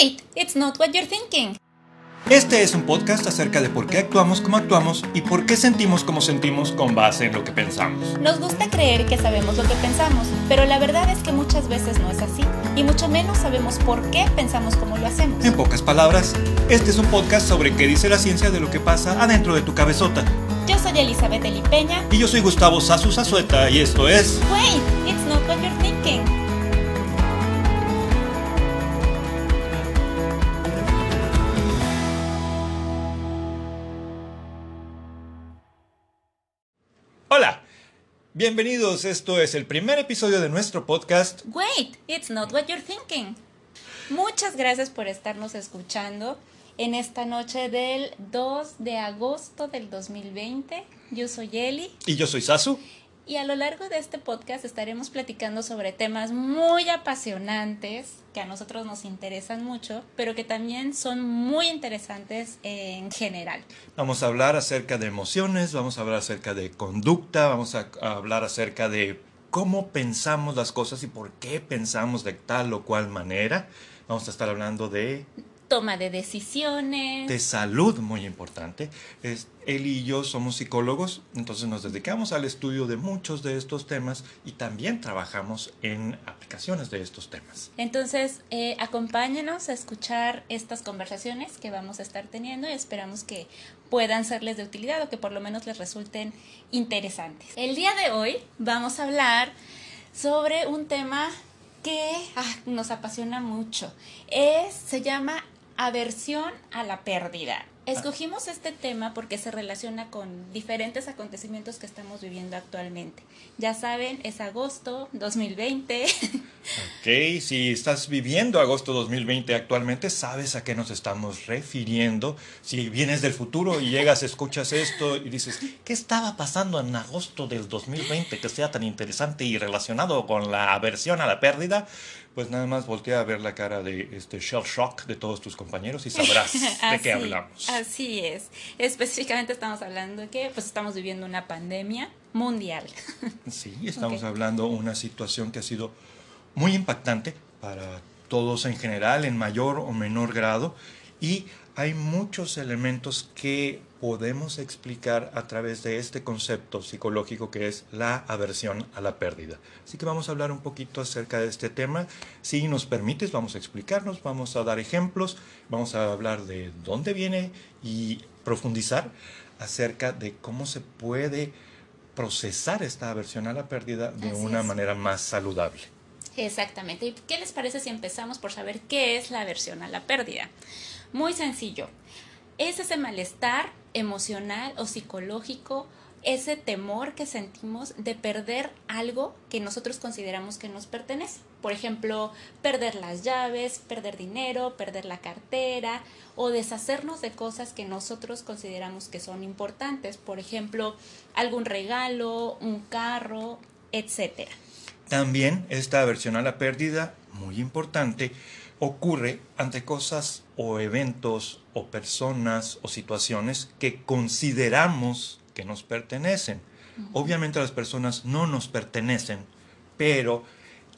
Wait, it's not what you're thinking. Este es un podcast acerca de por qué actuamos como actuamos y por qué sentimos como sentimos con base en lo que pensamos. Nos gusta creer que sabemos lo que pensamos, pero la verdad es que muchas veces no es así, y mucho menos sabemos por qué pensamos como lo hacemos. En pocas palabras, este es un podcast sobre qué dice la ciencia de lo que pasa adentro de tu cabezota. Yo soy Elizabeth Elipeña. Y yo soy Gustavo Sasu Sazueta y esto es... Wait, it's not what you're bienvenidos, esto es el primer episodio de nuestro podcast. Wait, it's not what you're thinking. Muchas gracias por estarnos escuchando en esta noche del 2 de agosto del 2020. Yo soy Eli. Y yo soy Sasu. Y a lo largo de este podcast estaremos platicando sobre temas muy apasionantes que a nosotros nos interesan mucho, pero que también son muy interesantes en general. Vamos a hablar acerca de emociones, vamos a hablar acerca de conducta, vamos a hablar acerca de cómo pensamos las cosas y por qué pensamos de tal o cual manera. Vamos a estar hablando de toma de decisiones. De salud, muy importante. Es, él y yo somos psicólogos, entonces nos dedicamos al estudio de muchos de estos temas y también trabajamos en aplicaciones de estos temas. Entonces, eh, acompáñenos a escuchar estas conversaciones que vamos a estar teniendo y esperamos que puedan serles de utilidad o que por lo menos les resulten interesantes. El día de hoy vamos a hablar sobre un tema que ah, nos apasiona mucho. Es, se llama aversión a la pérdida. Escogimos este tema porque se relaciona con diferentes acontecimientos que estamos viviendo actualmente. Ya saben, es agosto 2020. Ok, si estás viviendo agosto 2020 actualmente, sabes a qué nos estamos refiriendo. Si vienes del futuro y llegas, escuchas esto y dices, ¿qué estaba pasando en agosto del 2020 que sea tan interesante y relacionado con la aversión a la pérdida? Pues nada más voltea a ver la cara de este shell shock de todos tus compañeros y sabrás de qué hablamos. Así es. Específicamente estamos hablando de que pues estamos viviendo una pandemia mundial. Sí, estamos hablando de una situación que ha sido muy impactante para todos en general, en mayor o menor grado, y hay muchos elementos que podemos explicar a través de este concepto psicológico que es la aversión a la pérdida. Así que vamos a hablar un poquito acerca de este tema. Si nos permites, vamos a explicarnos, vamos a dar ejemplos, vamos a hablar de dónde viene y profundizar acerca de cómo se puede procesar esta aversión a la pérdida de una manera más saludable. Exactamente. ¿Y qué les parece si empezamos por saber qué es la aversión a la pérdida? Muy sencillo. Es ese malestar emocional o psicológico, ese temor que sentimos de perder algo que nosotros consideramos que nos pertenece. Por ejemplo, perder las llaves, perder dinero, perder la cartera o deshacernos de cosas que nosotros consideramos que son importantes. Por ejemplo, algún regalo, un carro, etc. También esta aversión a la pérdida, muy importante, ocurre ante cosas o eventos o personas o situaciones que consideramos que nos pertenecen. Obviamente las personas no nos pertenecen, pero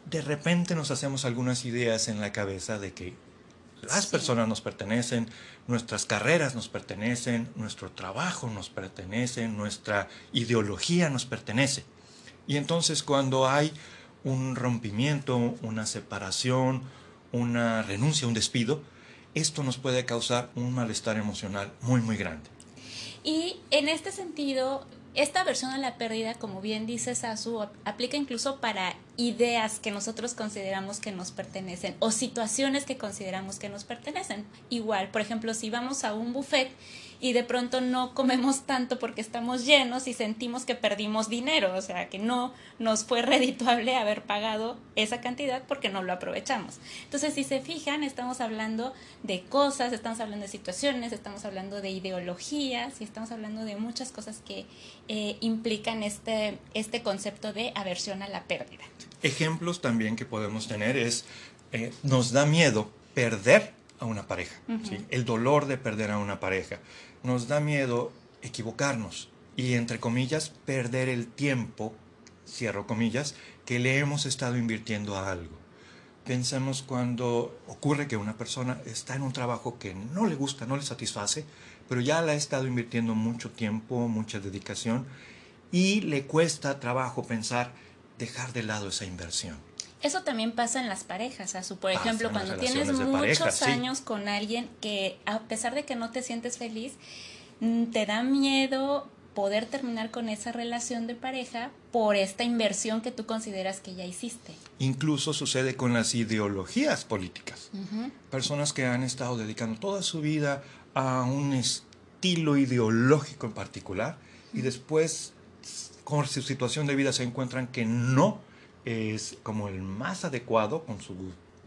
de repente nos hacemos algunas ideas en la cabeza de que las personas nos pertenecen, nuestras carreras nos pertenecen, nuestro trabajo nos pertenece, nuestra ideología nos pertenece. Y entonces cuando hay un rompimiento, una separación, una renuncia, un despido, esto nos puede causar un malestar emocional muy, muy grande. Y en este sentido, esta versión a la pérdida, como bien dice Sasu, aplica incluso para ideas que nosotros consideramos que nos pertenecen o situaciones que consideramos que nos pertenecen. Igual, por ejemplo, si vamos a un buffet y de pronto no comemos tanto porque estamos llenos y sentimos que perdimos dinero, o sea, que no nos fue redituable haber pagado esa cantidad porque no lo aprovechamos. Entonces, si se fijan, estamos hablando de cosas, estamos hablando de situaciones, estamos hablando de ideologías y estamos hablando de muchas cosas que eh, implican este, este concepto de aversión a la pérdida. Ejemplos también que podemos tener es, eh, nos da miedo perder a una pareja, el dolor de perder a una pareja nos da miedo equivocarnos y, entre comillas, perder el tiempo, cierro comillas, que le hemos estado invirtiendo a algo. Pensemos cuando ocurre que una persona está en un trabajo que no le gusta, no le satisface, pero ya le ha estado invirtiendo mucho tiempo, mucha dedicación y le cuesta trabajo pensar dejar de lado esa inversión. Eso también pasa en las parejas, Azu. Por ejemplo, cuando tienes muchos años con alguien que a pesar de que no te sientes feliz, mm, te da miedo poder terminar con esa relación de pareja por esta inversión que tú consideras que ya hiciste. Incluso sucede con las ideologías políticas. Personas que han estado dedicando toda su vida a un estilo ideológico en particular y después con su situación de vida se encuentran que no es como el más adecuado con su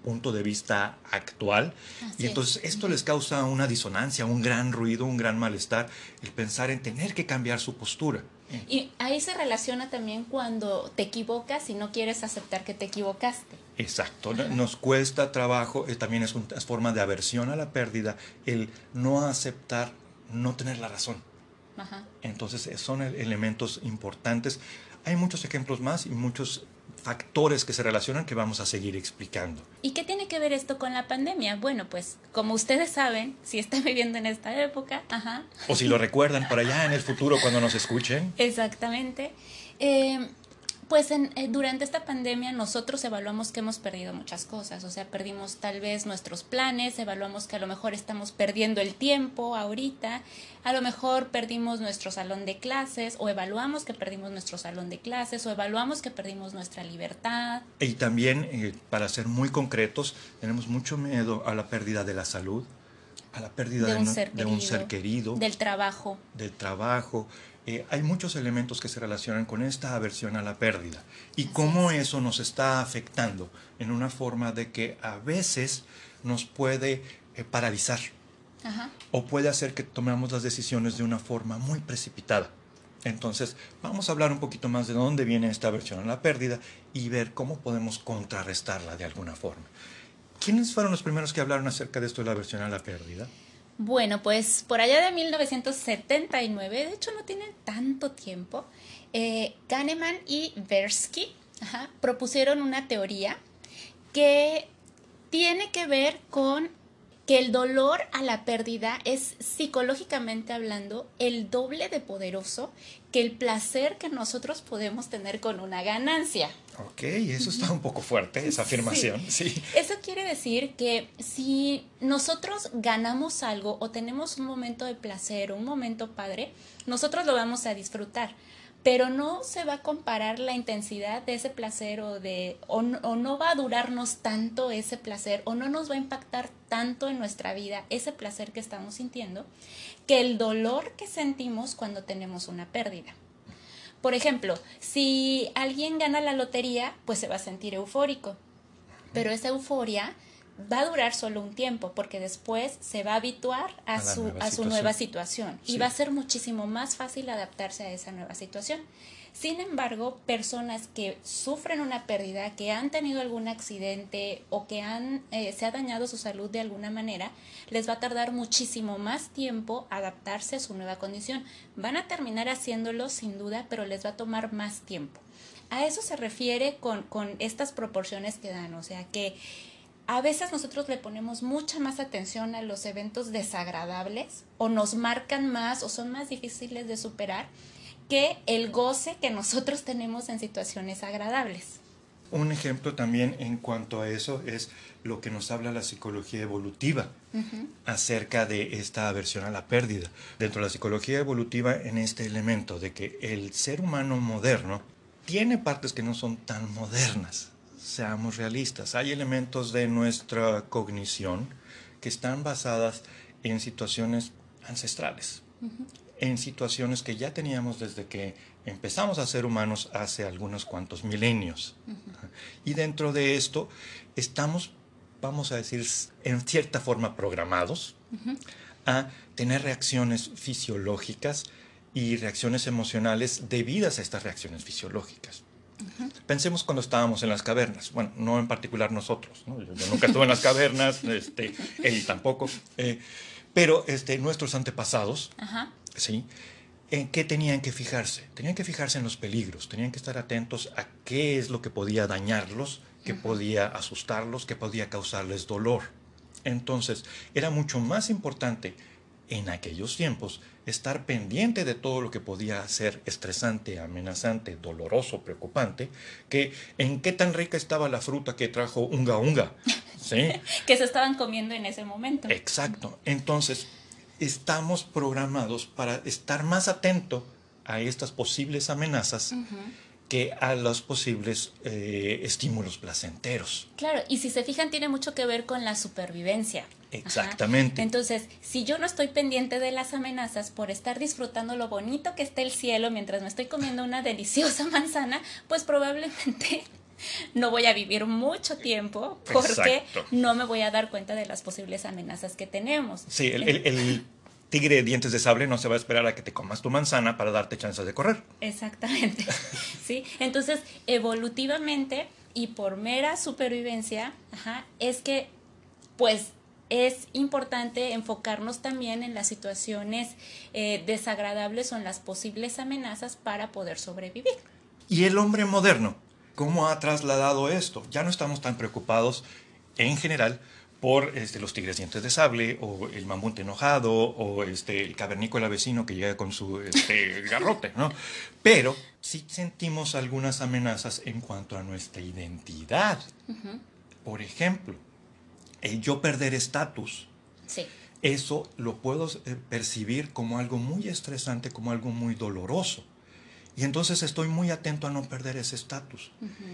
punto de vista actual. y entonces esto les causa una disonancia, un gran ruido, un gran malestar, el pensar en tener que cambiar su postura. Y ahí se relaciona también cuando te equivocas y no quieres aceptar que te equivocaste. Exacto, nos cuesta trabajo, eh, también es una forma de aversión a la pérdida, el no aceptar, no tener la razón. Entonces eh, son elementos importantes. Hay muchos ejemplos más y muchos factores que se relacionan que vamos a seguir explicando. ¿Y qué tiene que ver esto con la pandemia? Bueno, pues como ustedes saben, si están viviendo en esta época, ajá. O si lo recuerdan para allá en el futuro cuando nos escuchen. Exactamente. Eh, pues en, eh, durante esta pandemia nosotros evaluamos que hemos perdido muchas cosas, o sea, perdimos tal vez nuestros planes, evaluamos que a lo mejor estamos perdiendo el tiempo ahorita, a lo mejor perdimos nuestro salón de clases o evaluamos que perdimos nuestro salón de clases o evaluamos que perdimos nuestra libertad. Y también, eh, para ser muy concretos, tenemos mucho miedo a la pérdida de la salud, a la pérdida de, un, de un ser querido, del trabajo. Del trabajo, eh, hay muchos elementos que se relacionan con esta aversión a la pérdida y cómo eso nos está afectando en una forma de que a veces nos puede eh, paralizar o puede hacer que tomemos las decisiones de una forma muy precipitada. Entonces, vamos a hablar un poquito más de dónde viene esta aversión a la pérdida y ver cómo podemos contrarrestarla de alguna forma. ¿Quiénes fueron los primeros que hablaron acerca de esto de la aversión a la pérdida? Bueno, pues por allá de 1979, de hecho no tiene tanto tiempo, eh, Kahneman y Versky propusieron una teoría que tiene que ver con que el dolor a la pérdida es psicológicamente hablando el doble de poderoso que el placer que nosotros podemos tener con una ganancia. Ok, eso está un poco fuerte, esa afirmación. Sí. Eso quiere decir que si nosotros ganamos algo o tenemos un momento de placer o un momento padre, nosotros lo vamos a disfrutar pero no se va a comparar la intensidad de ese placer o de o no, va a durarnos tanto ese placer o no nos va a impactar tanto en nuestra vida ese placer que estamos sintiendo que el dolor que sentimos cuando tenemos una pérdida. Por ejemplo, si alguien gana la lotería, pues se va a sentir eufórico, pero esa euforia va a durar solo un tiempo porque después se va a habituar a, su, a su nueva situación y va a ser muchísimo más fácil adaptarse a esa nueva situación. Sin embargo, personas que sufren una pérdida, que han tenido algún accidente o que han, eh, se ha dañado su salud de alguna manera, les va a tardar muchísimo más tiempo adaptarse a su nueva condición. Van a terminar haciéndolo sin duda, pero les va a tomar más tiempo. A eso se refiere con, con estas proporciones que dan, o sea que a veces nosotros le ponemos mucha más atención a los eventos desagradables o nos marcan más o son más difíciles de superar que el goce que nosotros tenemos en situaciones agradables. Un ejemplo también en cuanto a eso es lo que nos habla la psicología evolutiva acerca de esta aversión a la pérdida. Dentro de la psicología evolutiva en este elemento de que el ser humano moderno tiene partes que no son tan modernas, seamos realistas. Hay elementos de nuestra cognición que están basadas en situaciones ancestrales, en situaciones que ya teníamos desde que empezamos a ser humanos hace algunos cuantos milenios. Y dentro de esto estamos, vamos a decir, en cierta forma programados a tener reacciones fisiológicas y reacciones emocionales debidas a estas reacciones fisiológicas. Pensemos cuando estábamos en las cavernas. Bueno, no en particular nosotros. Yo, nunca estuve en las cavernas, este, él tampoco. Eh, pero este, nuestros antepasados, ¿sí? ¿En qué tenían que fijarse? Tenían que fijarse en los peligros, tenían que estar atentos a qué es lo que podía dañarlos que podía asustarlos, que podía causarles dolor. Entonces, era mucho más importante en aquellos tiempos estar pendiente de todo lo que podía ser estresante, amenazante, doloroso, preocupante, que en qué tan rica estaba la fruta que trajo unga unga. ¿sí? que se estaban comiendo en ese momento. Exacto. Entonces, estamos programados para estar más atento a estas posibles amenazas que a los posibles eh, estímulos placenteros. Claro, y si se fijan, tiene mucho que ver con la supervivencia. Exactamente. Entonces, si yo no estoy pendiente de las amenazas por estar disfrutando lo bonito que está el cielo mientras me estoy comiendo una deliciosa manzana, pues probablemente no voy a vivir mucho tiempo porque no me voy a dar cuenta de las posibles amenazas que tenemos. Sí, el, tigre de dientes de sable no se va a esperar a que te comas tu manzana para darte chances de correr. Exactamente. sí, entonces evolutivamente y por mera supervivencia, es que pues es importante enfocarnos también en las situaciones eh, desagradables o en las posibles amenazas para poder sobrevivir. ¿Y el hombre moderno? ¿Cómo ha trasladado esto? Ya no estamos tan preocupados en general por este, los tigres dientes de sable o el mamut enojado o este, el cavernícola vecino que llega con su este, garrote, ¿no? Pero sí sentimos algunas amenazas en cuanto a nuestra identidad. Por ejemplo, el yo perder estatus. Sí. Eso lo puedo eh, percibir como algo muy estresante, como algo muy doloroso. Y entonces estoy muy atento a no perder ese estatus.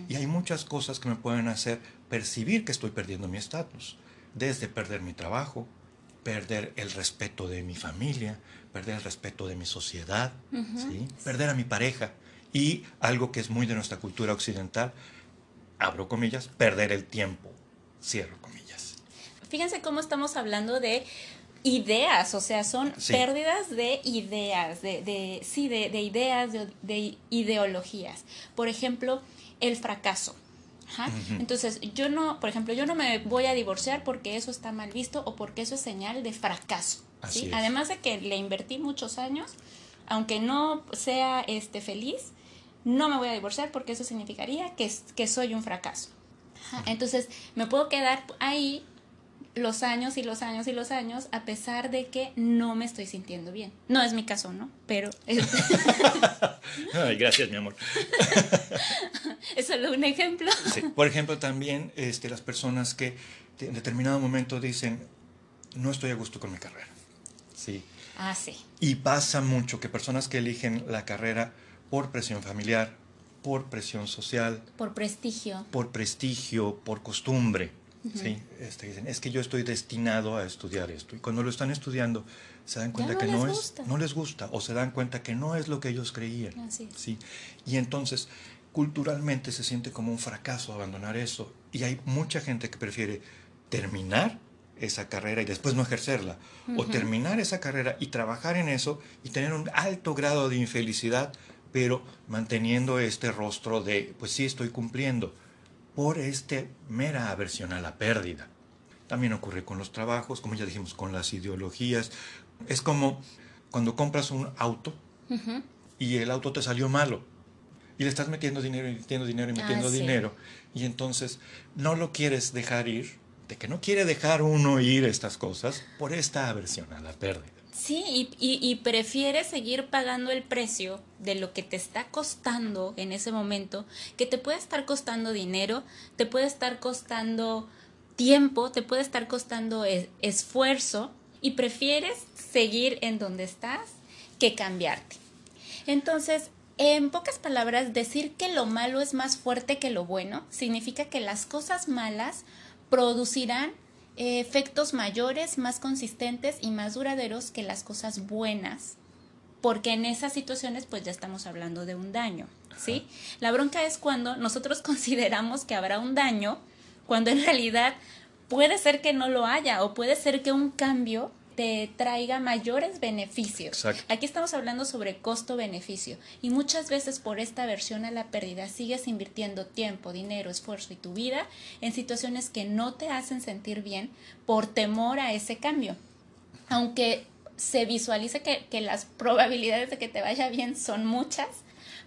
Y hay muchas cosas que me pueden hacer percibir que estoy perdiendo mi estatus. Desde perder mi trabajo, perder el respeto de mi familia, perder el respeto de mi sociedad, ¿sí? perder a mi pareja. Y algo que es muy de nuestra cultura occidental, abro comillas, perder el tiempo, cierro comillas. Fíjense cómo estamos hablando de ideas, o sea, son pérdidas de ideas, de, de sí, de, de ideas, de, ideologías. Por ejemplo, el fracaso. Entonces, yo no, por ejemplo, yo no me voy a divorciar porque eso está mal visto o porque eso es señal de fracaso. ¿sí? Además de que le invertí muchos años, aunque no sea este, feliz, no me voy a divorciar porque eso significaría que, que soy un fracaso. Entonces, me puedo quedar ahí los años y los años y los años a pesar de que no me estoy sintiendo bien. No es mi caso, ¿no? Pero... Ay, gracias, mi amor. es solo un ejemplo. Por ejemplo, también este, las personas que en determinado momento dicen, no estoy a gusto con mi carrera. Sí. Ah, sí. Y pasa mucho que personas que eligen la carrera por presión familiar, por presión social, por prestigio, por prestigio, por costumbre, ¿sí? Este, dicen, es que yo estoy destinado a estudiar esto. Y cuando lo están estudiando, se dan cuenta que no es, no les gusta, o se dan cuenta que no es lo que ellos creían. ¿sí? Y entonces, culturalmente se siente como un fracaso abandonar eso. Y hay mucha gente que prefiere terminar esa carrera y después no ejercerla, o terminar esa carrera y trabajar en eso y tener un alto grado de infelicidad, pero manteniendo este rostro de, pues sí estoy cumpliendo por este mera aversión a la pérdida. También ocurre con los trabajos, como ya dijimos, con las ideologías. Es como cuando compras un auto y el auto te salió malo y le estás metiendo dinero y metiendo dinero y metiendo ah, dinero y entonces no lo quieres dejar ir, de que no quiere dejar uno ir estas cosas por esta aversión a la pérdida. Sí, y, y, prefieres seguir pagando el precio de lo que te está costando en ese momento, que te puede estar costando dinero, te puede estar costando tiempo, te puede estar costando esfuerzo, y prefieres seguir en donde estás que cambiarte. Entonces, en pocas palabras, decir que lo malo es más fuerte que lo bueno significa que las cosas malas producirán efectos mayores, más consistentes y más duraderos que las cosas buenas, porque en esas situaciones pues ya estamos hablando de un daño, ¿sí? La bronca es cuando nosotros consideramos que habrá un daño, cuando en realidad puede ser que no lo haya o puede ser que un cambio te traiga mayores beneficios. Aquí estamos hablando sobre costo-beneficio y muchas veces por esta aversión a la pérdida sigues invirtiendo tiempo, dinero, esfuerzo y tu vida en situaciones que no te hacen sentir bien por temor a ese cambio. Aunque se visualice que, que las probabilidades de que te vaya bien son muchas,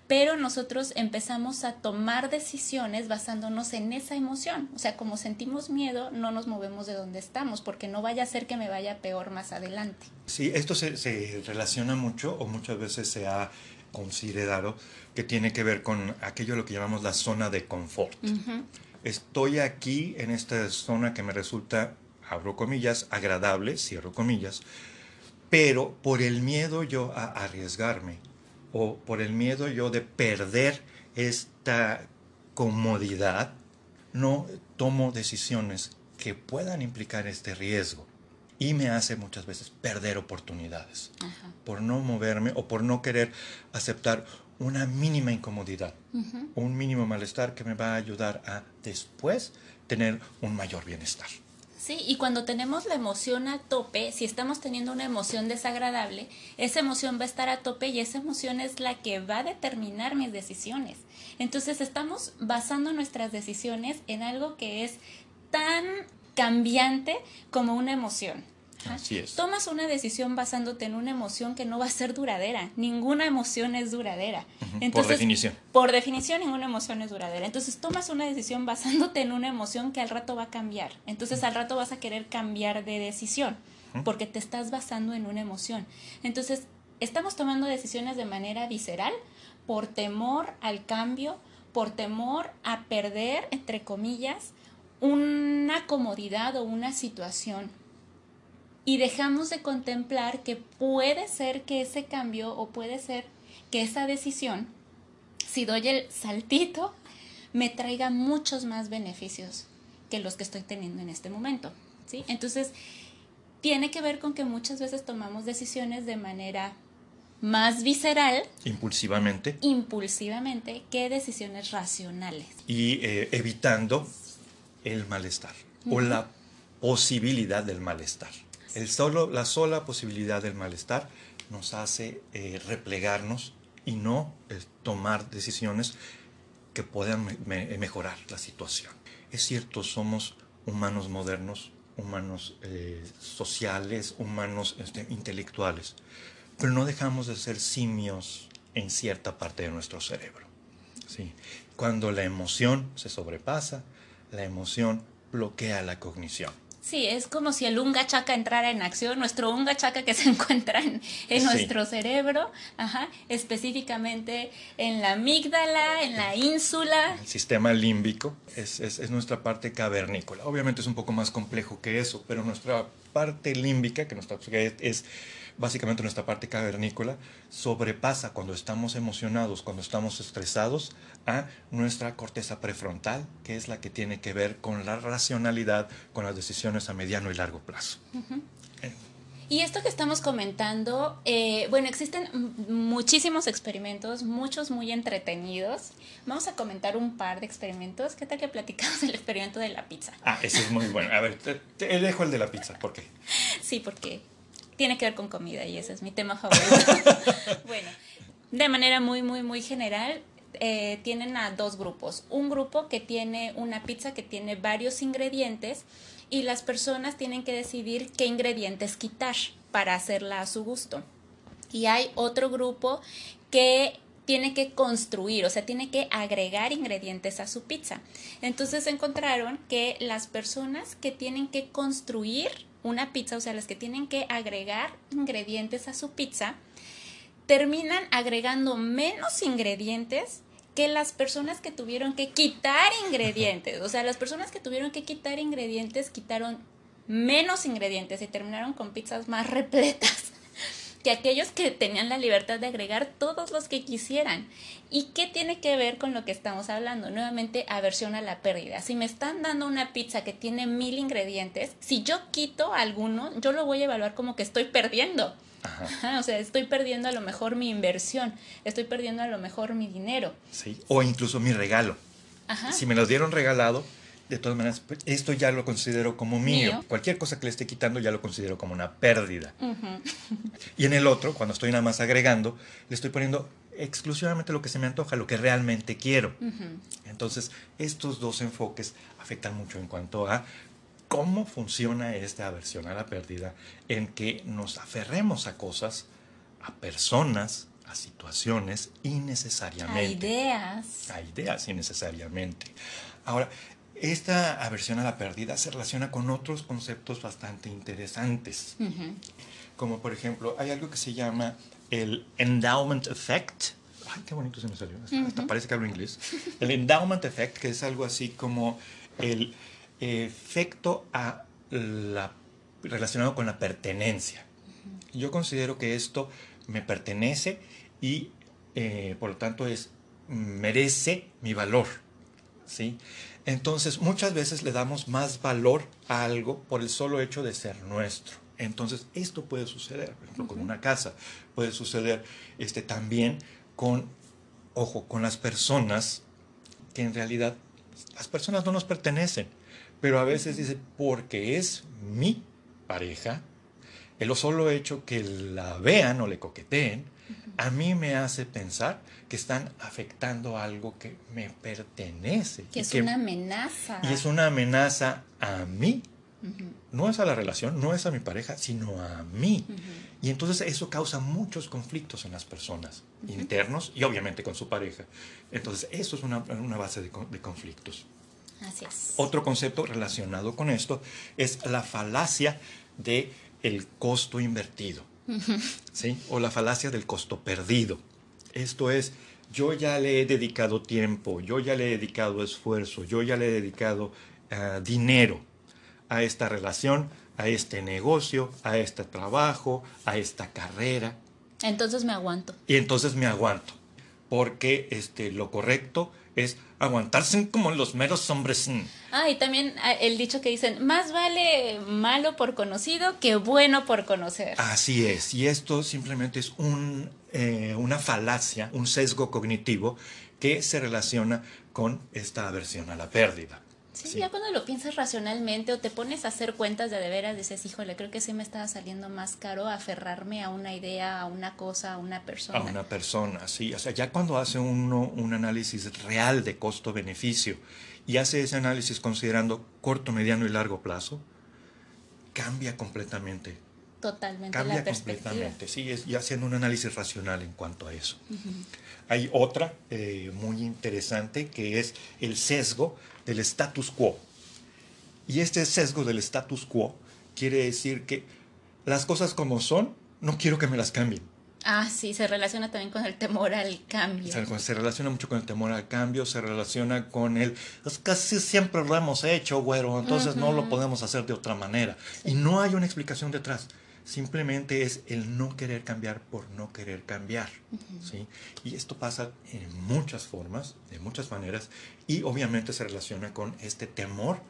pero nosotros empezamos a tomar decisiones basándonos en esa emoción. O sea, como sentimos miedo, no nos movemos de donde estamos, porque no vaya a ser que me vaya peor más adelante. Sí, esto se, se relaciona mucho o muchas veces se ha considerado que tiene que ver con aquello lo que llamamos la zona de confort. Estoy aquí en esta zona que me resulta, abro comillas, agradable, cierro comillas, pero por el miedo yo a arriesgarme o por el miedo yo de perder esta comodidad, no tomo decisiones que puedan implicar este riesgo. Y me hace muchas veces perder oportunidades por no moverme o por no querer aceptar una mínima incomodidad, un mínimo malestar que me va a ayudar a después tener un mayor bienestar. Sí, y cuando tenemos la emoción a tope, si estamos teniendo una emoción desagradable, esa emoción va a estar a tope y esa emoción es la que va a determinar mis decisiones. Entonces estamos basando nuestras decisiones en algo que es tan cambiante como una emoción. Así es. Tomas una decisión basándote en una emoción que no va a ser duradera. Ninguna emoción es duradera. por definición. Por definición, ninguna emoción es duradera. Entonces tomas una decisión basándote en una emoción que al rato va a cambiar. Entonces al rato vas a querer cambiar de decisión porque te estás basando en una emoción. Entonces estamos tomando decisiones de manera visceral por temor al cambio, por temor a perder, entre comillas, una comodidad o una situación y dejamos de contemplar que puede ser que ese cambio o puede ser que esa decisión, si doy el saltito, me traiga muchos más beneficios que los que estoy teniendo en este momento. ¿sí? Entonces, tiene que ver con que muchas veces tomamos decisiones de manera más visceral. Impulsivamente. Impulsivamente que decisiones racionales. Y eh, evitando el malestar o la posibilidad del malestar. El solo, la sola posibilidad del malestar nos hace eh, replegarnos y no eh, tomar decisiones que puedan mejorar la situación. Es cierto, somos humanos modernos, humanos eh, sociales, humanos este, intelectuales, pero no dejamos de ser simios en cierta parte de nuestro cerebro. ¿sí? Cuando la emoción se sobrepasa, la emoción bloquea la cognición. Sí, es como si el unga chaca entrara en acción, nuestro unga chaca que se encuentra en, nuestro cerebro, ajá, específicamente en la amígdala, en la ínsula. El sistema límbico es, es, es, nuestra parte cavernícola. Obviamente es un poco más complejo que eso, pero nuestra parte límbica, que nuestra, es básicamente nuestra parte cavernícola, sobrepasa cuando estamos emocionados, cuando estamos estresados, a nuestra corteza prefrontal, que es la que tiene que ver con la racionalidad, con las decisiones a mediano y largo plazo. Y esto que estamos comentando, eh, bueno, existen muchísimos experimentos, muchos muy entretenidos. Vamos a comentar un par de experimentos. ¿Qué tal que platicamos el experimento de la pizza? Ah, ese es muy bueno. A ver, te, te dejo el de la pizza. ¿Por qué? Sí, porque tiene que ver con comida y ese es mi tema favorito. bueno, de manera muy, muy, muy general, eh, tienen a dos grupos. Un grupo que tiene una pizza que tiene varios ingredientes y las personas tienen que decidir qué ingredientes quitar para hacerla a su gusto. Y hay otro grupo que tiene que construir, o sea, tiene que agregar ingredientes a su pizza. Entonces encontraron que las personas que tienen que construir una pizza, o sea, las que tienen que agregar ingredientes a su pizza, terminan agregando menos ingredientes que las personas que tuvieron que quitar ingredientes. O sea, las personas que tuvieron que quitar ingredientes quitaron menos ingredientes y terminaron con pizzas más repletas que aquellos que tenían la libertad de agregar todos los que quisieran. ¿Y qué tiene que ver con lo que estamos hablando? Nuevamente, aversión a la pérdida. Si me están dando una pizza que tiene mil ingredientes, si yo quito alguno, yo lo voy a evaluar como que estoy perdiendo. o sea, estoy perdiendo a lo mejor mi inversión, estoy perdiendo a lo mejor mi dinero. Sí, o incluso mi regalo. Si me lo dieron regalado, de todas maneras, pues, esto ya lo considero como mío. Cualquier cosa que le esté quitando ya lo considero como una pérdida. Y en el otro, cuando estoy nada más agregando, le estoy poniendo exclusivamente lo que se me antoja, lo que realmente quiero. Entonces, estos dos enfoques afectan mucho en cuanto a cómo funciona esta aversión a la pérdida, en que nos aferremos a cosas, a personas, a situaciones innecesariamente. A ideas. A ideas innecesariamente. Ahora, esta aversión a la pérdida se relaciona con otros conceptos bastante interesantes. Como por ejemplo, hay algo que se llama el endowment effect. Ay, qué bonito se me salió. Hasta parece que hablo inglés. El endowment effect, que es algo así como el efecto a la, relacionado con la pertenencia. Yo considero que esto me pertenece y eh, por lo tanto es merece mi valor. ¿sí? Entonces muchas veces le damos más valor a algo por el solo hecho de ser nuestro. Entonces esto puede suceder, por ejemplo, con una casa, puede suceder este, también con, ojo, con las personas que en realidad las personas no nos pertenecen, pero a veces dice, porque es mi pareja, el solo hecho que la vean o le coqueteen, a mí me hace pensar que están afectando algo que me pertenece. Que es una amenaza. Y es una amenaza a mí. No es a la relación, no es a mi pareja, sino a mí. Y entonces eso causa muchos conflictos en las personas, internos y obviamente con su pareja. Entonces eso es una, base de, de conflictos. Así es. Otro concepto relacionado con esto es la falacia de el costo invertido. ¿sí? O la falacia del costo perdido. Esto es, yo ya le he dedicado tiempo, yo ya le he dedicado esfuerzo, yo ya le he dedicado ah, dinero a esta relación, a este negocio, a este trabajo, a esta carrera. Entonces me aguanto. Y entonces me aguanto, porque este, lo correcto es aguantarse como los meros hombres. Ah, y también ah, el dicho que dicen, más vale malo por conocido que bueno por conocer. Así es, y esto simplemente es un, eh, una falacia, un sesgo cognitivo que se relaciona con esta aversión a la pérdida. Sí, ya cuando lo piensas racionalmente o te pones a hacer cuentas de de veras, dices, híjole, creo que sí me estaba saliendo más caro aferrarme a una idea, a una cosa, a una persona. A una persona, sí. O sea, ya cuando hace uno un análisis real de costo-beneficio y hace ese análisis considerando corto, mediano y largo plazo, cambia completamente. Totalmente cambia la perspectiva. completamente, sí, es, y haciendo un análisis racional en cuanto a eso. Hay otra eh, muy interesante que es el sesgo del status quo. Y este sesgo del status quo quiere decir que las cosas como son, no quiero que me las cambien. Ah, sí, se relaciona también con el temor al cambio. Se, relaciona mucho con el temor al cambio, se relaciona con el, es casi siempre lo hemos hecho, güero, entonces no lo podemos hacer de otra manera. Y no hay una explicación detrás simplemente es el no querer cambiar por no querer cambiar. ¿sí? Y esto pasa en muchas formas, de muchas maneras, y obviamente se relaciona con este temor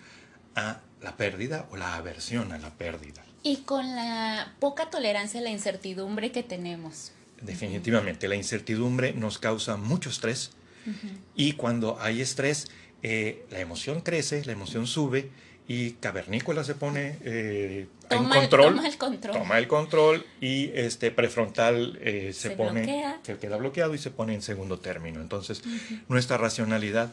a la pérdida o la aversión a la pérdida. Y con la poca tolerancia a la incertidumbre que tenemos. Definitivamente, la incertidumbre nos causa mucho estrés y cuando hay estrés, eh, la emoción crece, la emoción sube y cavernícola se pone eh, en control, toma el control. Toma el control y este prefrontal eh, se, pone, se queda bloqueado y se pone en segundo término. Entonces, nuestra racionalidad,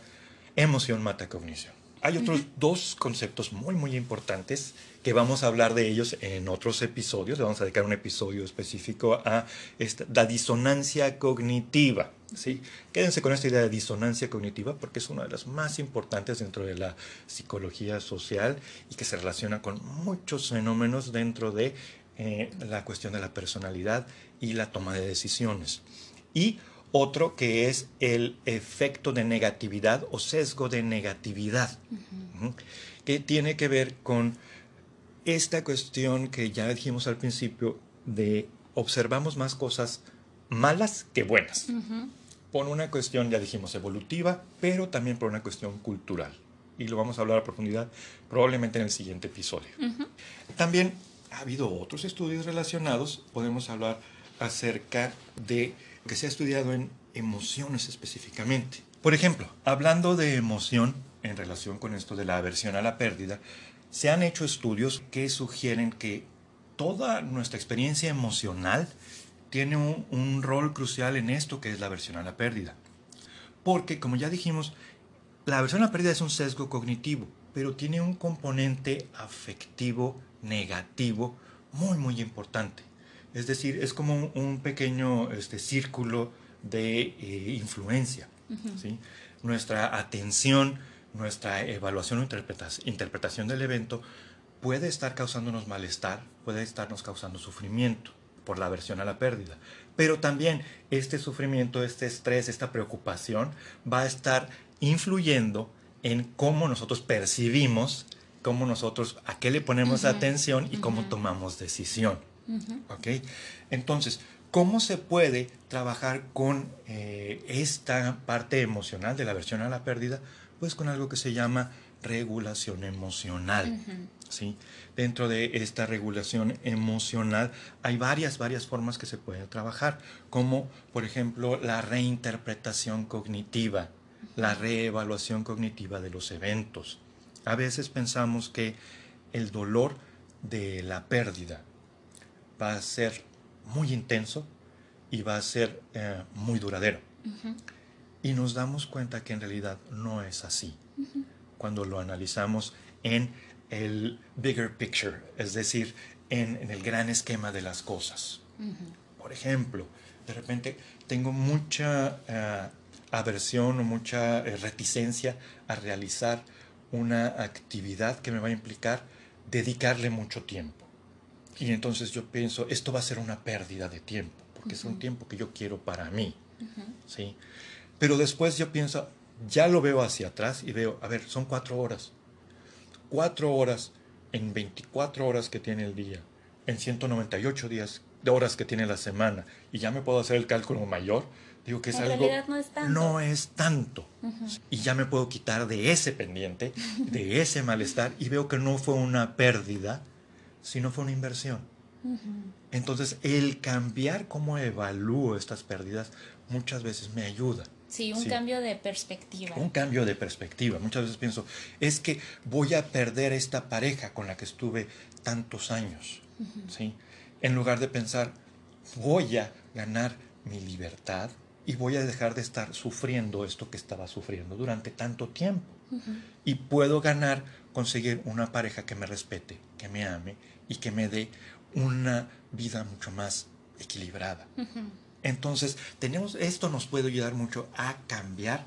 emoción mata cognición. Hay otros dos conceptos muy, muy importantes que vamos a hablar de ellos en otros episodios. Le vamos a dedicar un episodio específico a esta, la disonancia cognitiva. ¿sí? Quédense con esta idea de disonancia cognitiva porque es una de las más importantes dentro de la psicología social y que se relaciona con muchos fenómenos dentro de eh, la cuestión de la personalidad y la toma de decisiones. Y otro que es el efecto de negatividad o sesgo de negatividad, que tiene que ver con esta cuestión que ya dijimos al principio de observamos más cosas malas que buenas. Por una cuestión, ya dijimos, evolutiva, pero también por una cuestión cultural. Y lo vamos a hablar a profundidad probablemente en el siguiente episodio. También ha habido otros estudios relacionados. Podemos hablar acerca de que se ha estudiado en emociones específicamente. Por ejemplo, hablando de emoción en relación con esto de la aversión a la pérdida, se han hecho estudios que sugieren que toda nuestra experiencia emocional tiene un, rol crucial en esto que es la aversión a la pérdida. Porque, como ya dijimos, la aversión a la pérdida es un sesgo cognitivo, pero tiene un componente afectivo negativo muy, muy importante Es decir, es como un, pequeño este, círculo de eh, influencia. ¿sí? Nuestra atención, nuestra evaluación o interpretación del evento puede estar causándonos malestar, puede estarnos causando sufrimiento por la aversión a la pérdida. Pero también este sufrimiento, este estrés, esta preocupación va a estar influyendo en cómo nosotros percibimos, cómo nosotros, a qué le ponemos atención y cómo tomamos decisión. Entonces, ¿cómo se puede trabajar con eh, esta parte emocional de la aversión a la pérdida? Pues con algo que se llama regulación emocional. ¿sí? Dentro de esta regulación emocional hay varias, varias formas que se pueden trabajar, como por ejemplo la reinterpretación cognitiva, la reevaluación cognitiva de los eventos. A veces pensamos que el dolor de la pérdida va a ser muy intenso y va a ser eh, muy duradero. Y nos damos cuenta que en realidad no es así. Cuando lo analizamos en el bigger picture, es decir, en, el gran esquema de las cosas. Por ejemplo, de repente tengo mucha eh, aversión o mucha eh, reticencia a realizar una actividad que me va a implicar dedicarle mucho tiempo. Y entonces yo pienso, esto va a ser una pérdida de tiempo, porque es un tiempo que yo quiero para mí. ¿sí? Pero después yo pienso, ya lo veo hacia atrás y veo, a ver, son cuatro horas cuatro horas en 24 horas que tiene el día, en 198 días de horas que tiene la semana, y ya me puedo hacer el cálculo mayor, digo que es algo... no es tanto. No es tanto. Y ya me puedo quitar de ese pendiente, de ese malestar, y veo que no fue una pérdida, sino fue una inversión. Entonces, el cambiar cómo evalúo estas pérdidas muchas veces me ayuda. Sí, un cambio de perspectiva. Un cambio de perspectiva. Muchas veces pienso, es que voy a perder esta pareja con la que estuve tantos años. ¿sí? En lugar de pensar, voy a ganar mi libertad y voy a dejar de estar sufriendo esto que estaba sufriendo durante tanto tiempo. Y puedo ganar, conseguir una pareja que me respete, que me ame y que me dé una vida mucho más equilibrada. Entonces, tenemos, esto nos puede ayudar mucho a cambiar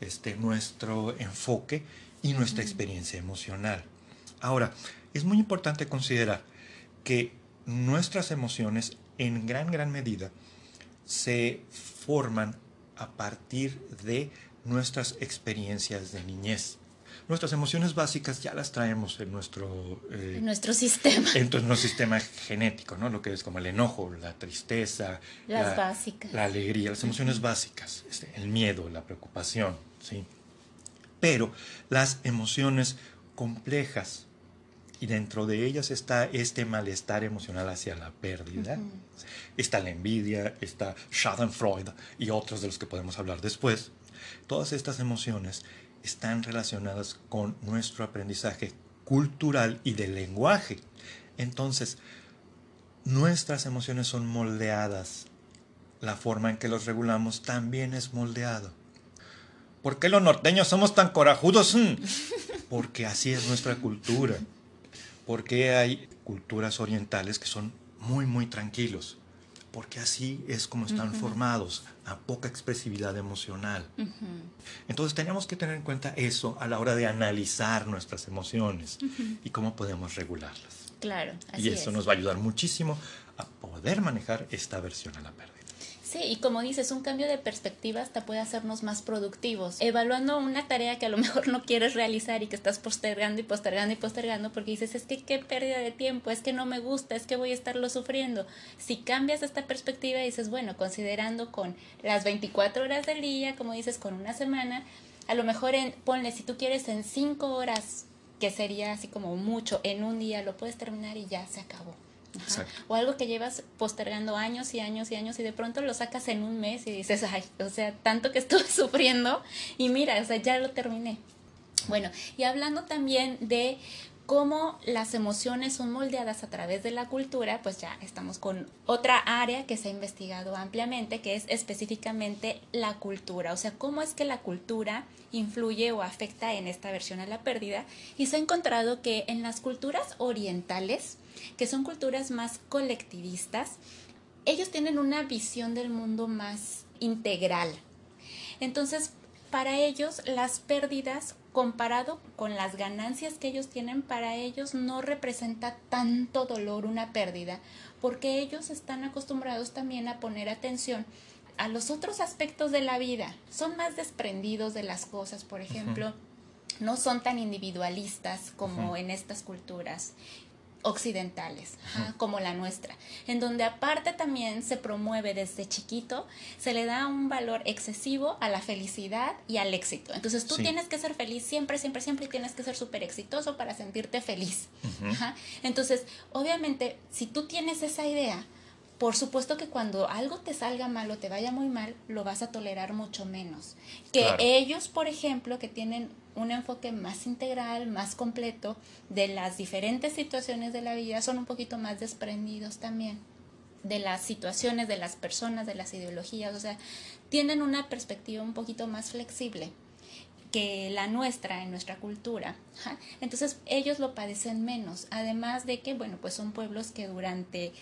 este, nuestro enfoque y nuestra experiencia emocional. Ahora, es muy importante considerar que nuestras emociones en gran, gran medida se forman a partir de nuestras experiencias de niñez nuestras emociones básicas ya las traemos en nuestro, eh, nuestro sistema. En nuestro sistema genético, ¿no? Lo que es como el enojo, la tristeza, las la, básicas. la alegría, las emociones básicas, este, el miedo, la preocupación, ¿sí? Pero las emociones complejas, y dentro de ellas está este malestar emocional hacia la pérdida. Está la envidia, está Schadenfreude y otros de los que podemos hablar después. Todas estas emociones están relacionadas con nuestro aprendizaje cultural y del lenguaje. Entonces, nuestras emociones son moldeadas. La forma en que los regulamos también es moldeado. ¿Por qué los norteños somos tan corajudos? Mm. Porque así es nuestra cultura. Porque hay culturas orientales que son muy, muy tranquilos porque así es como están formados, a poca expresividad emocional. Entonces tenemos que tener en cuenta eso a la hora de analizar nuestras emociones y cómo podemos regularlas. Claro. Así y eso nos va a ayudar muchísimo a poder manejar esta versión a la pérdida. Sí, y como dices, un cambio de perspectiva hasta puede hacernos más productivos. Evaluando una tarea que a lo mejor no quieres realizar y que estás postergando y postergando y postergando porque dices, es que qué pérdida de tiempo, es que no me gusta, es que voy a estarlo sufriendo. Si cambias esta perspectiva y dices, bueno, considerando con las 24 horas del día, como dices, con una semana, a lo mejor en, ponle, si tú quieres en 5 horas, que sería así como mucho, en un día lo puedes terminar y ya se acabó. O algo que llevas postergando años y años y años y de pronto lo sacas en un mes y dices, ay, o sea, tanto que estuve sufriendo y mira, o sea, ya lo terminé. Bueno, y hablando también de cómo las emociones son moldeadas a través de la cultura, pues ya estamos con otra área que se ha investigado ampliamente, que es específicamente la cultura, o sea, cómo es que la cultura influye o afecta en esta versión a la pérdida. Y se ha encontrado que en las culturas orientales, que son culturas más colectivistas, ellos tienen una visión del mundo más integral. Entonces, para ellos las pérdidas comparado con las ganancias que ellos tienen, para ellos no representa tanto dolor una pérdida, porque ellos están acostumbrados también a poner atención a los otros aspectos de la vida. Son más desprendidos de las cosas, por ejemplo. No son tan individualistas como en estas culturas occidentales, como la nuestra, en donde aparte también se promueve desde chiquito, se le da un valor excesivo a la felicidad y al éxito. Entonces tú tienes que ser feliz siempre, siempre, siempre y tienes que ser súper exitoso para sentirte feliz. Entonces, obviamente, si tú tienes esa idea, por supuesto que cuando algo te salga mal o te vaya muy mal, lo vas a tolerar mucho menos. Que ellos, por ejemplo, que tienen un enfoque más integral, más completo de las diferentes situaciones de la vida, son un poquito más desprendidos también de las situaciones, de las personas, de las ideologías, o sea, tienen una perspectiva un poquito más flexible que la nuestra en nuestra cultura. Entonces ellos lo padecen menos, además de que, bueno, pues son pueblos que durante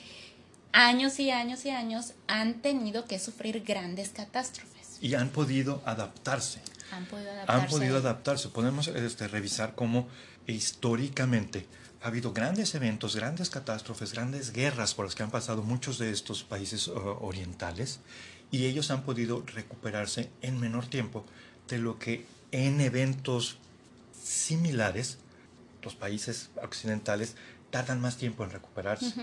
años y años y años han tenido que sufrir grandes catástrofes. Y han podido adaptarse. Han podido adaptarse. Han podido adaptarse. Podemos este, revisar cómo históricamente ha habido grandes eventos, grandes catástrofes, grandes guerras por las que han pasado muchos de estos países orientales y ellos han podido recuperarse en menor tiempo de lo que en eventos similares los países occidentales tardan más tiempo en recuperarse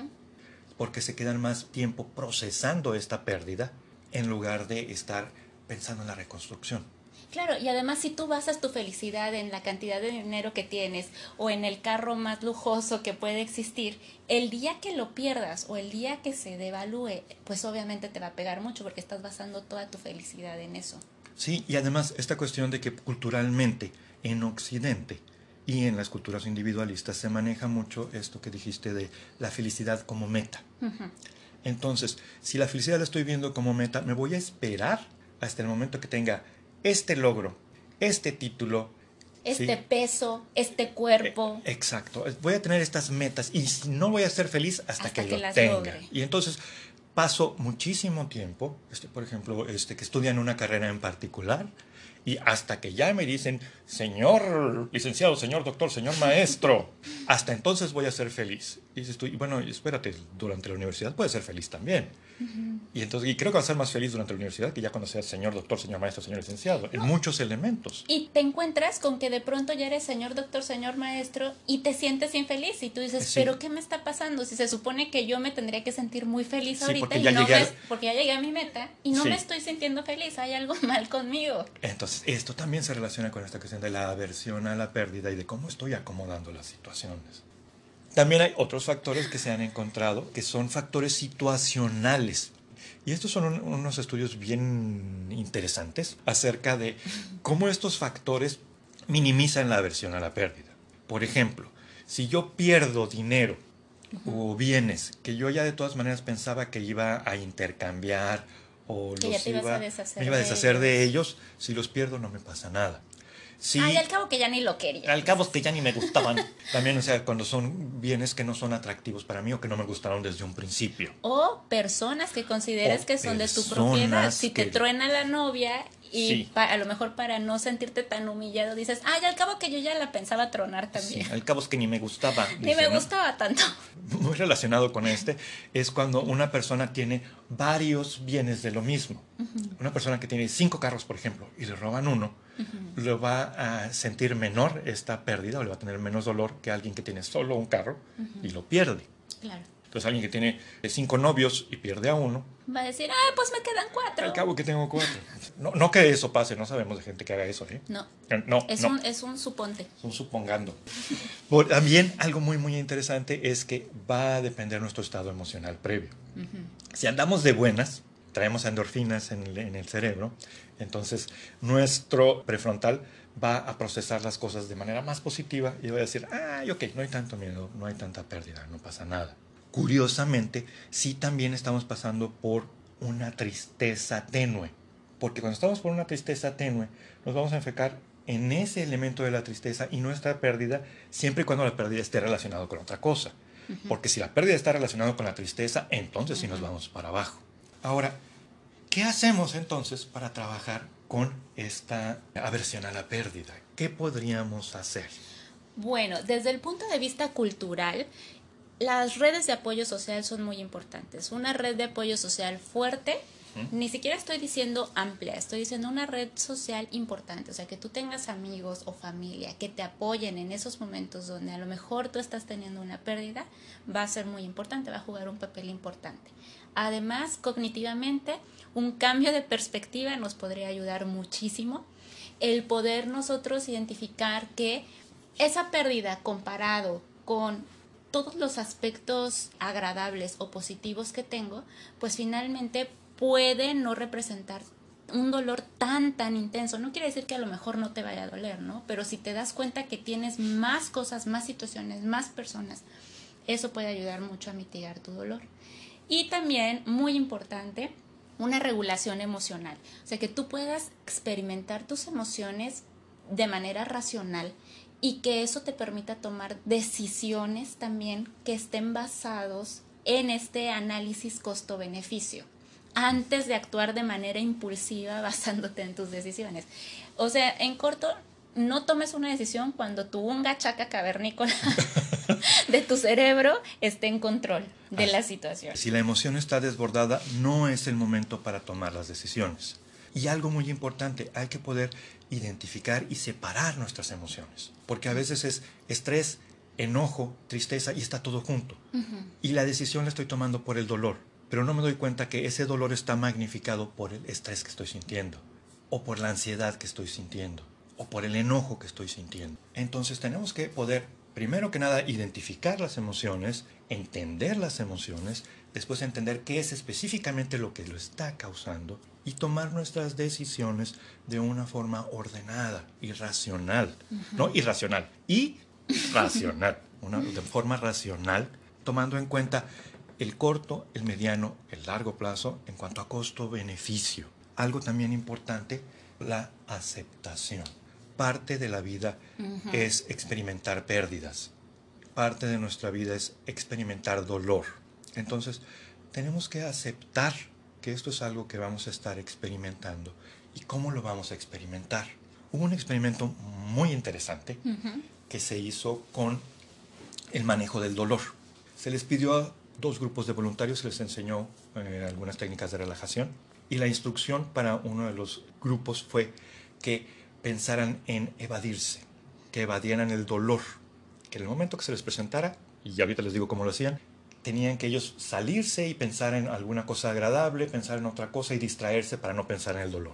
porque se quedan más tiempo procesando esta pérdida en lugar de estar pensando en la reconstrucción. Claro, y además si tú basas tu felicidad en la cantidad de dinero que tienes o en el carro más lujoso que puede existir, el día que lo pierdas o el día que se devalúe, pues obviamente te va a pegar mucho porque estás basando toda tu felicidad en eso. Sí, y además esta cuestión de que culturalmente en Occidente y en las culturas individualistas se maneja mucho esto que dijiste de la felicidad como meta. Entonces, si la felicidad la estoy viendo como meta, me voy a esperar hasta el momento que tenga este logro, este título, este peso, este cuerpo. E, exacto. Voy a tener estas metas y no voy a ser feliz hasta, que, lo tenga. Y entonces paso muchísimo tiempo, este, por ejemplo, este, que estudian una carrera en particular, y hasta que ya me dicen, señor licenciado, señor doctor, señor maestro, hasta entonces voy a ser feliz. Y dices tú, bueno, espérate, durante la universidad puedes ser feliz también. Y entonces, y creo que vas a ser más feliz durante la universidad que ya cuando seas señor doctor, señor maestro, señor licenciado, en muchos elementos. Y te encuentras con que de pronto ya eres señor doctor, señor maestro y te sientes infeliz y tú dices, pero ¿qué me está pasando? Si se supone que yo me tendría que sentir muy feliz ahorita porque ya, llegué porque ya llegué a mi meta y no me estoy sintiendo feliz, hay algo mal conmigo. Entonces, esto también se relaciona con esta cuestión de la aversión a la pérdida y de cómo estoy acomodando las situaciones. También hay otros factores que se han encontrado que son factores situacionales. Y estos son unos estudios bien interesantes acerca de cómo estos factores minimizan la aversión a la pérdida. Por ejemplo, si yo pierdo dinero o bienes que yo ya de todas maneras pensaba que iba a intercambiar o los iba, me iba a deshacer de ellos, si los pierdo no me pasa nada. Sí, Ay, al cabo que ya ni lo quería. Al cabo que ya ni me gustaban. También, o sea, cuando son bienes que no son atractivos para mí o que no me gustaron desde un principio. O personas que consideras que son de tu propiedad. Si te truena la novia y a lo mejor para no sentirte tan humillado dices, ay, al cabo que yo ya la pensaba tronar también. Sí, al cabo es que ni me gustaba. ni me gustaba tanto. Muy relacionado con este es cuando una persona tiene varios bienes de lo mismo. Una persona que tiene cinco carros, por ejemplo, y le roban uno, lo va a sentir menor esta pérdida o le va a tener menos dolor que alguien que tiene solo un carro y lo pierde. Claro. Entonces alguien que tiene cinco novios y pierde a uno. Va a decir, ah, pues me quedan cuatro. Al cabo que tengo cuatro. No, no que eso pase, no sabemos de gente que haga eso, ¿eh? No. Eh, no, es, Un, es un suponte. Es un supongando. también algo muy, muy interesante es que va a depender nuestro estado emocional previo. Si andamos de buenas, traemos endorfinas en el, en el cerebro, entonces nuestro prefrontal va a procesar las cosas de manera más positiva y va a decir, ah, ok, no hay tanto miedo, no hay tanta pérdida, no pasa nada. Curiosamente, sí también estamos pasando por una tristeza tenue, porque cuando estamos por una tristeza tenue, nos vamos a enfocar en ese elemento de la tristeza y nuestra pérdida, siempre y cuando la pérdida esté relacionada con otra cosa. Porque si la pérdida está relacionada con la tristeza, entonces sí nos vamos para abajo. Ahora, ¿qué hacemos entonces para trabajar con esta aversión a la pérdida? ¿Qué podríamos hacer? Bueno, desde el punto de vista cultural, las redes de apoyo social son muy importantes. Una red de apoyo social fuerte, ni siquiera estoy diciendo amplia, estoy diciendo una red social importante. O sea, que tú tengas amigos o familia que te apoyen en esos momentos donde a lo mejor tú estás teniendo una pérdida, va a ser muy importante, va a jugar un papel importante. Además, cognitivamente, un cambio de perspectiva nos podría ayudar muchísimo. El poder nosotros identificar que esa pérdida comparado con todos los aspectos agradables o positivos que tengo, pues finalmente puede no representar un dolor tan, tan intenso. No quiere decir que a lo mejor no te vaya a doler, ¿no? Pero si te das cuenta que tienes más cosas, más situaciones, más personas, eso puede ayudar mucho a mitigar tu dolor. Y también, muy importante, una regulación emocional. O sea, que tú puedas experimentar tus emociones de manera racional y que eso te permita tomar decisiones también que estén basados en este análisis costo-beneficio antes de actuar de manera impulsiva basándote en tus decisiones. O sea, en corto, no tomes una decisión cuando tu unga chaca cavernícola de tu cerebro esté en control de la situación. Si la emoción está desbordada, no es el momento para tomar las decisiones. Y algo muy importante, hay que poder identificar y separar nuestras emociones, porque a veces es estrés, enojo, tristeza y está todo junto. Y la decisión la estoy tomando por el dolor, pero no me doy cuenta que ese dolor está magnificado por el estrés que estoy sintiendo, o por la ansiedad que estoy sintiendo, o por el enojo que estoy sintiendo. Entonces tenemos que poder, primero que nada, identificar las emociones, entender las emociones, después entender qué es específicamente lo que lo está causando y tomar nuestras decisiones de una forma ordenada y racional. No irracional, y racional, una, de forma racional, tomando en cuenta el corto, el mediano, el largo plazo en cuanto a costo-beneficio. Algo también importante, la aceptación. Parte de la vida es experimentar pérdidas. Parte de nuestra vida es experimentar dolor. Entonces, tenemos que aceptar que esto es algo que vamos a estar experimentando. ¿Y cómo lo vamos a experimentar? Hubo un experimento muy interesante que se hizo con el manejo del dolor. Se les pidió a dos grupos de voluntarios, se les enseñó eh, algunas técnicas de relajación y la instrucción para uno de los grupos fue que pensaran en evadirse, que evadieran el dolor, que en el momento que se les presentara, y ahorita les digo cómo lo hacían, tenían que ellos salirse y pensar en alguna cosa agradable, pensar en otra cosa y distraerse para no pensar en el dolor.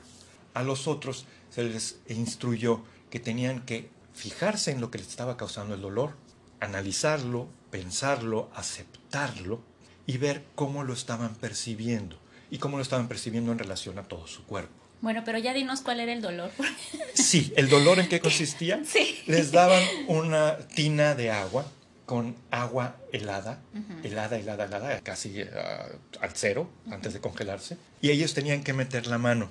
A los otros se les instruyó que tenían que fijarse en lo que les estaba causando el dolor, analizarlo, pensarlo, aceptarlo y ver cómo lo estaban percibiendo y cómo lo estaban percibiendo en relación a todo su cuerpo. Bueno, pero ya dinos cuál era el dolor. Sí, el dolor en qué consistía. Sí. Les daban una tina de agua con agua helada, helada, helada, helada, casi ah, al cero antes de congelarse. Y ellos tenían que meter la mano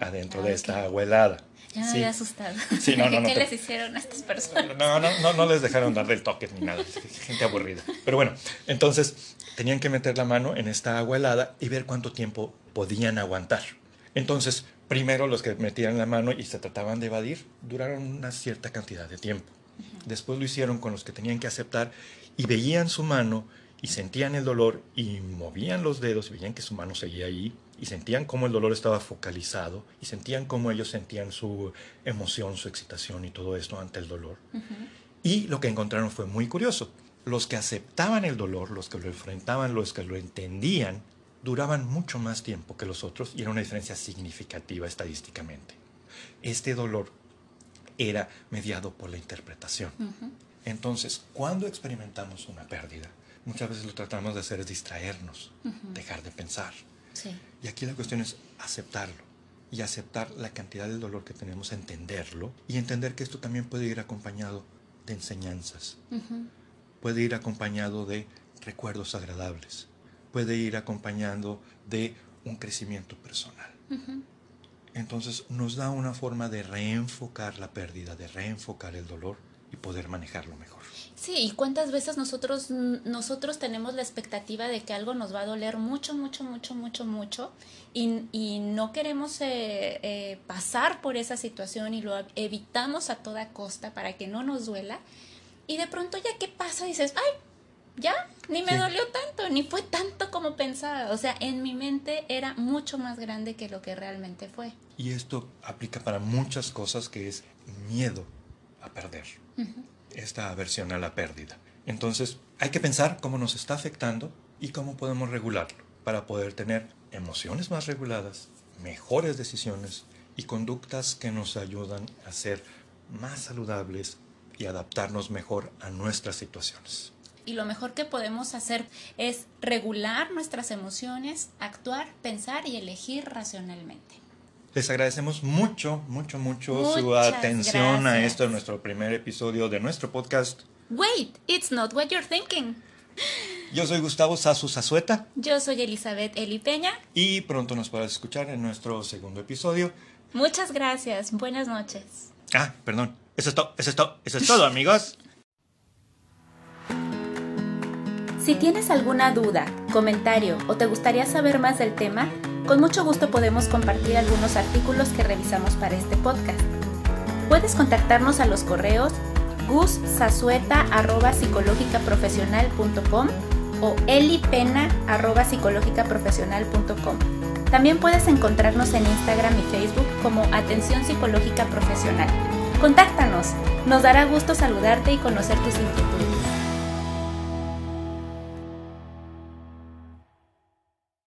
adentro de esta agua helada. Ya me había asustado. Sí, no, no, no, ¿Qué les hicieron a estas personas? No, no, no, no les dejaron darle el toque ni nada. Gente aburrida. Pero bueno, entonces tenían que meter la mano en esta agua helada y ver cuánto tiempo podían aguantar. Entonces, primero los que metían la mano y se trataban de evadir duraron una cierta cantidad de tiempo. Después lo hicieron con los que tenían que aceptar y veían su mano y sentían el dolor y movían los dedos y veían que su mano seguía ahí y sentían cómo el dolor estaba focalizado y sentían cómo ellos sentían su emoción, su excitación y todo esto ante el dolor. Y lo que encontraron fue muy curioso. Los que aceptaban el dolor, los que lo enfrentaban, los que lo entendían, duraban mucho más tiempo que los otros y era una diferencia significativa estadísticamente. Este dolor era mediado por la interpretación. Entonces, cuando experimentamos una pérdida, muchas veces lo tratamos de hacer es distraernos, dejar de pensar. Y aquí la cuestión es aceptarlo y aceptar la cantidad de dolor que tenemos, entenderlo y entender que esto también puede ir acompañado de enseñanzas, puede ir acompañado de recuerdos agradables, puede ir acompañado de un crecimiento personal. Entonces nos da una forma de reenfocar la pérdida, de reenfocar el dolor y poder manejarlo mejor. Sí, y cuántas veces nosotros, nosotros tenemos la expectativa de que algo nos va a doler mucho, mucho, mucho, mucho, mucho, y, y no queremos eh, eh, pasar por esa situación y lo evitamos a toda costa para que no nos duela, y de pronto ya qué pasa, dices, ay, ya, ni me dolió tanto, ni fue tanto como pensaba. O sea, en mi mente era mucho más grande que lo que realmente fue. Y esto aplica para muchas cosas que es miedo a perder esta aversión a la pérdida. Entonces, hay que pensar cómo nos está afectando y cómo podemos regularlo para poder tener emociones más reguladas, mejores decisiones y conductas que nos ayudan a ser más saludables y adaptarnos mejor a nuestras situaciones. Y lo mejor que podemos hacer es regular nuestras emociones, actuar, pensar y elegir racionalmente. Les agradecemos mucho, mucho, mucho su atención a esto, nuestro primer episodio de nuestro podcast. Wait, it's not what you're thinking. Yo soy Gustavo Sasu Zazueta. Yo soy Elizabeth Eli Peña. Y pronto nos podrás escuchar en nuestro segundo episodio. Muchas gracias. Buenas noches. Ah, perdón. Eso es todo, eso es todo, eso es todo, amigos. Si tienes alguna duda, comentario o te gustaría saber más del tema, con mucho gusto podemos compartir algunos artículos que revisamos para este podcast. Puedes contactarnos a los correos gussazueta.psicologicaprofesional.com o elipena.psicologicaprofesional.com. También puedes encontrarnos en Instagram y Facebook como Atención Psicológica Profesional. Contáctanos, nos dará gusto saludarte y conocer tus inquietudes.